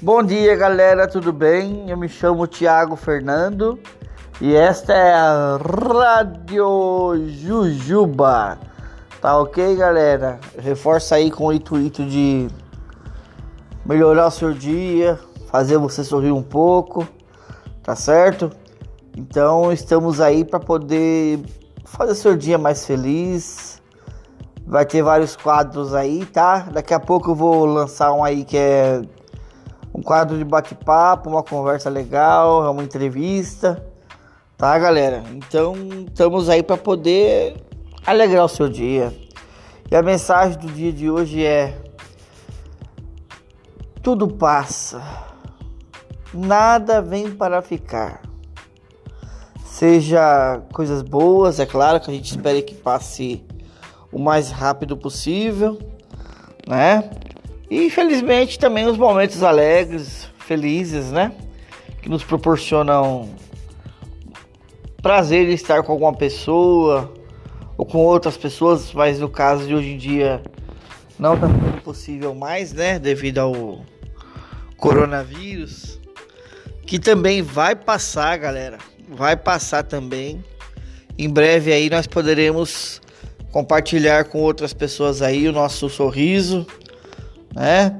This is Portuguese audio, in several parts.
Bom dia, galera, tudo bem? Eu me chamo Thiago Fernando e esta é a Rádio Jujuba. Tá ok, galera? Reforça aí com o intuito de melhorar o seu dia, fazer você sorrir um pouco, tá certo? Então, estamos aí para poder fazer seu dia mais feliz. Vai ter vários quadros aí, tá? Daqui a pouco eu vou lançar um aí que é um quadro de bate-papo, uma conversa legal, é uma entrevista, tá, galera? Então, estamos aí para poder alegrar o seu dia. E a mensagem do dia de hoje é: tudo passa, nada vem para ficar. Seja coisas boas, é claro que a gente espera que passe o mais rápido possível, né? E infelizmente também os momentos alegres, felizes, né? Que nos proporcionam prazer de estar com alguma pessoa ou com outras pessoas, mas no caso de hoje em dia não está sendo possível mais, né? Devido ao coronavírus, que também vai passar, galera. Vai passar também. Em breve aí nós poderemos compartilhar com outras pessoas aí o nosso sorriso né?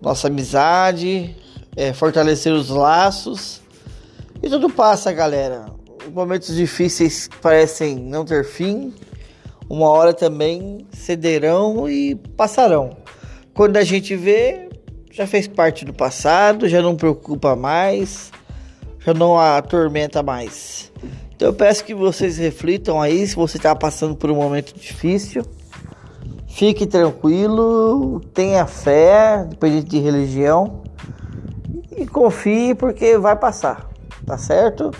Nossa amizade, é, fortalecer os laços. E tudo passa, galera. Momentos difíceis parecem não ter fim. Uma hora também cederão e passarão. Quando a gente vê, já fez parte do passado, já não preocupa mais, já não atormenta mais. Então eu peço que vocês reflitam aí se você está passando por um momento difícil Fique tranquilo, tenha fé, dependente de religião, e confie porque vai passar, tá certo?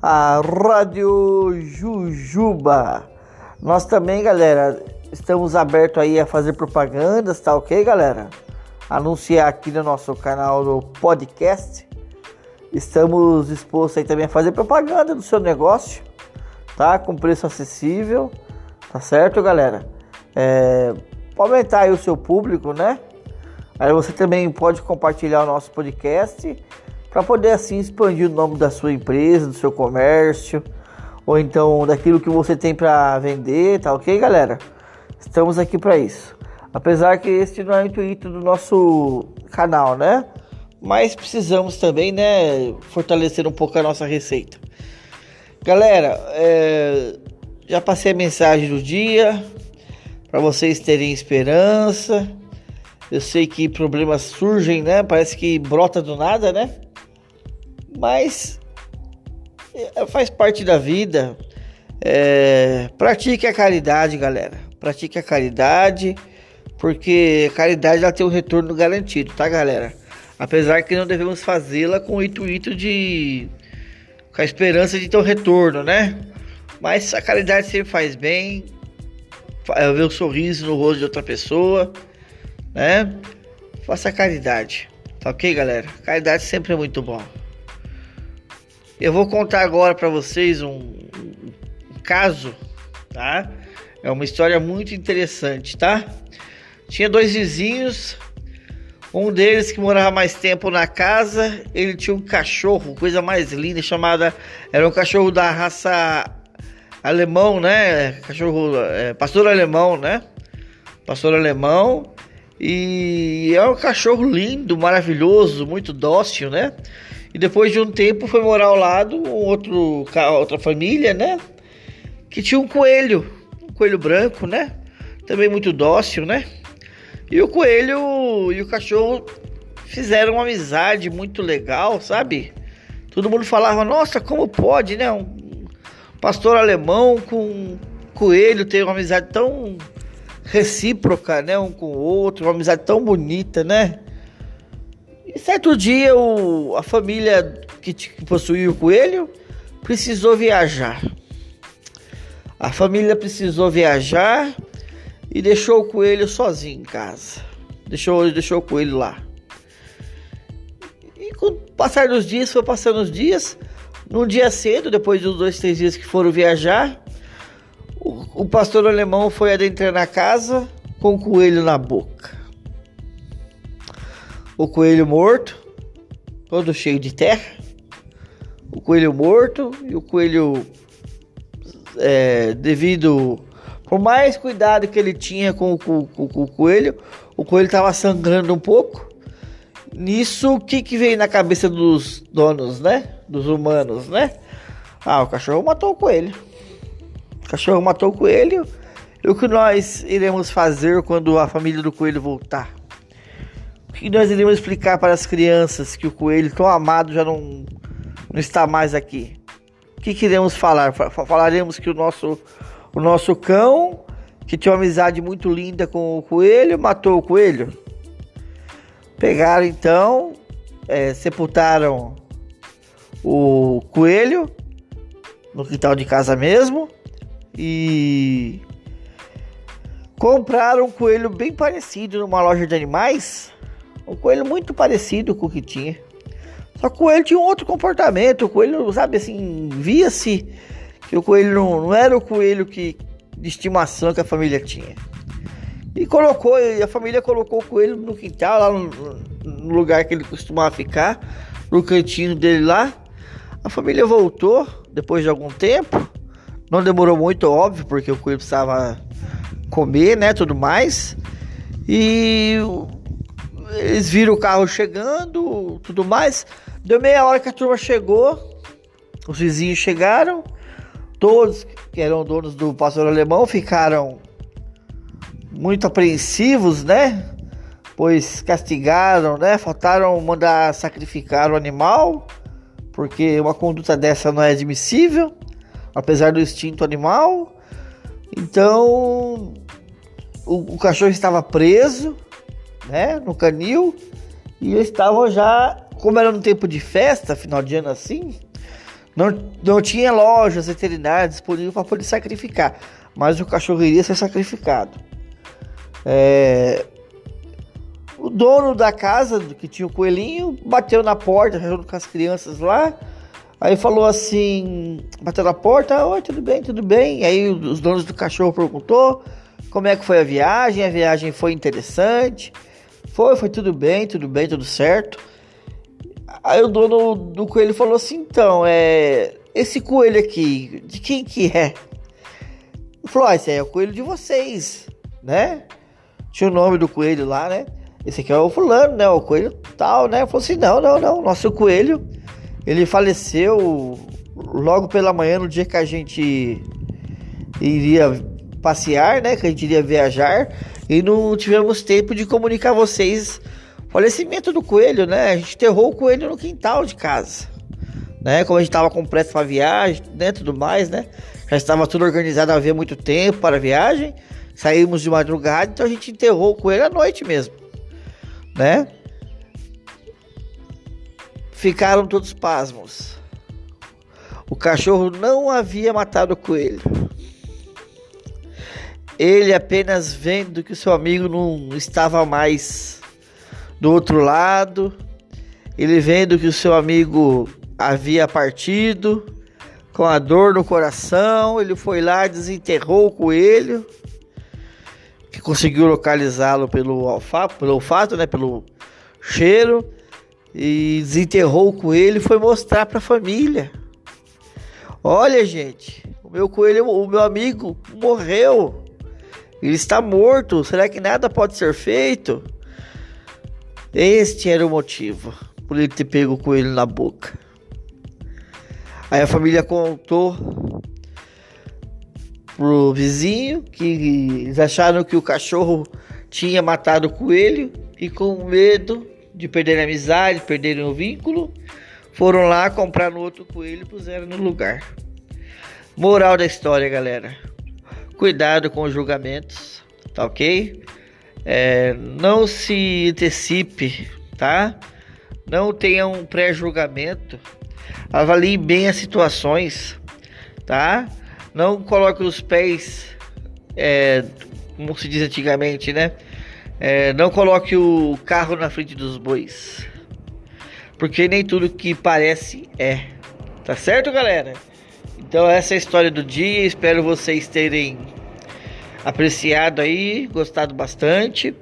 A Rádio Jujuba. Nós também, galera, estamos abertos aí a fazer propagandas, tá ok, galera? Anunciar aqui no nosso canal do podcast. Estamos dispostos aí também a fazer propaganda do seu negócio, tá? Com preço acessível, tá certo, galera? É, aumentar o seu público, né? Aí você também pode compartilhar o nosso podcast para poder assim expandir o nome da sua empresa, do seu comércio, ou então daquilo que você tem para vender, tá ok, galera? Estamos aqui para isso. Apesar que este não é o intuito do nosso canal, né? Mas precisamos também, né, fortalecer um pouco a nossa receita. Galera, é, já passei a mensagem do dia para vocês terem esperança. Eu sei que problemas surgem, né? Parece que brota do nada, né? Mas é, faz parte da vida. É, pratique a caridade, galera. Pratique a caridade, porque a caridade ela tem um retorno garantido, tá, galera? Apesar que não devemos fazê-la com o intuito de com a esperança de ter um retorno, né? Mas a caridade sempre faz bem, ver o sorriso no rosto de outra pessoa, né? Faça caridade, tá ok, galera? Caridade sempre é muito bom. Eu vou contar agora para vocês um, um caso, tá? É uma história muito interessante, tá? Tinha dois vizinhos, um deles que morava mais tempo na casa, ele tinha um cachorro, coisa mais linda, chamada. Era um cachorro da raça alemão, né? Cachorro, é, pastor alemão, né? Pastor alemão. E é um cachorro lindo, maravilhoso, muito dócil, né? E depois de um tempo foi morar ao lado um outro, outra família, né? Que tinha um coelho, um coelho branco, né? Também muito dócil, né? E o coelho e o cachorro fizeram uma amizade muito legal, sabe? Todo mundo falava, nossa, como pode, né? Um pastor alemão com coelho tem uma amizade tão recíproca, né, um com o outro, uma amizade tão bonita, né? E certo dia o, a família que, que possuía o coelho precisou viajar. A família precisou viajar e deixou o coelho sozinho em casa. Deixou, deixou o coelho lá. E com o passar dos dias, foi passando os dias, num dia cedo, depois dos dois, três dias que foram viajar, o, o pastor alemão foi adentrar na casa com o coelho na boca. o coelho morto, todo cheio de terra, o coelho morto e o coelho é, devido por mais cuidado que ele tinha com, com, com, o coelho, o coelho estava sangrando um pouco. Nisso, o que, que veio na cabeça dos donos, né? Dos humanos, né? Ah, o cachorro matou o coelho. O cachorro matou o coelho. E o que nós iremos fazer quando a família do coelho voltar? O que nós iremos explicar para as crianças que o coelho tão amado já não, não está mais aqui? O que queremos falar? Falaremos que o nosso, o nosso cão, que tinha uma amizade muito linda com o coelho, matou o coelho? Pegaram então, é, sepultaram o coelho no quintal de casa mesmo e compraram um coelho bem parecido numa loja de animais. Um coelho muito parecido com o que tinha. Só que o coelho tinha um outro comportamento. O coelho, sabe assim, via-se que o coelho não, não, era o coelho que, de estimação que a família tinha. E colocou, a família colocou o coelho no quintal, lá no, no lugar que ele costumava ficar, no cantinho dele lá. A família voltou depois de algum tempo. Não demorou muito, óbvio, porque o coelho precisava comer, né, tudo mais. E eles viram o carro chegando, tudo mais. Deu meia hora que a turma chegou, os vizinhos chegaram, todos que eram donos do pastor alemão ficaram muito apreensivos, né? Pois castigaram, né? Faltaram mandar sacrificar o animal, porque uma conduta dessa não é admissível, apesar do instinto animal. Então, o, o cachorro estava preso, né, no canil, e eles estavam já, como era no tempo de festa, final de ano assim, não, não tinha lojas veterinárias disponíveis para poder sacrificar, mas o cachorro iria ser sacrificado. É, dono da casa que tinha o coelhinho bateu na porta junto com as crianças lá. Aí falou assim, bateu na porta, oi, tudo bem, tudo bem. Aí os donos do cachorro perguntou como é que foi a viagem. A viagem foi interessante. Foi, foi tudo bem, tudo bem, tudo certo. Aí o dono do coelho falou assim: então, é. Esse coelho aqui, de quem que é? Ele falou: ah, esse aí é o coelho de vocês, né? Tinha o nome do coelho lá, né? Esse aqui é o fulano, né? O coelho tal, né? Falou assim: não, não, não. Nosso coelho, ele faleceu logo pela manhã, no dia que a gente iria passear, né? Que a gente iria viajar e não tivemos tempo de comunicar a vocês o falecimento do coelho, né? A gente enterrou o coelho no quintal de casa, né? Como a gente estava com pressa para a viagem, né? Tudo mais, né? Já estava tudo organizado havia muito tempo para a viagem. Saímos de madrugada, então a gente enterrou o coelho à noite mesmo, né? Ficaram todos pasmos. O cachorro não havia matado o coelho. Ele apenas vendo que o seu amigo não estava mais do outro lado, ele vendo que o seu amigo havia partido, com a dor no coração, ele foi lá, desenterrou o coelho, que conseguiu localizá-lo pelo olfato, pelo olfato, né, pelo cheiro, e desenterrou o coelho e foi mostrar para a família. Olha, gente, o meu coelho, o meu amigo morreu. Ele está morto. Será que nada pode ser feito? Este era o motivo por ele ter pego o coelho na boca. Aí a família contou pro vizinho que eles acharam que o cachorro tinha matado o coelho e com medo de perder a amizade, perderem o vínculo, foram lá comprar no outro coelho e puseram no lugar. Moral da história, galera. Cuidado com os julgamentos, tá ok? É, não se antecipe, tá? Não tenha um pré-julgamento. Avalie bem as situações, tá? Não coloque os pés, é, como se diz antigamente, né? É, não coloque o carro na frente dos bois. Porque nem tudo que parece é. Tá certo, galera? Então essa é a história do dia. Espero vocês terem apreciado aí, gostado bastante.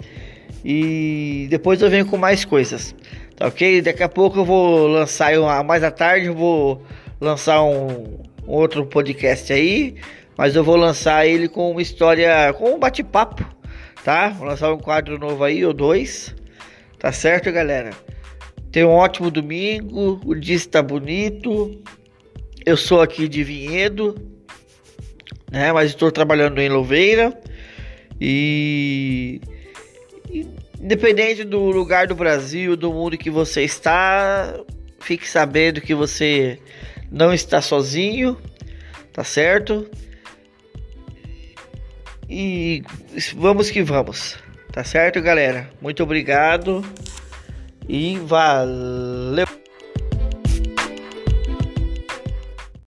E depois eu venho com mais coisas. Tá ok? Daqui a pouco eu vou lançar, mais à tarde eu vou lançar um, um outro podcast aí. Mas eu vou lançar ele com uma história, com um bate-papo, tá? Vou lançar um quadro novo aí, ou dois. Tá certo, galera? Tenha um ótimo domingo, o dia está bonito. Eu sou aqui de Vinhedo, né? Mas estou trabalhando em Louveira. E independente do lugar do Brasil, do mundo que você está, fique sabendo que você não está sozinho, tá certo? E vamos que vamos, tá certo, galera? Muito obrigado e valeu!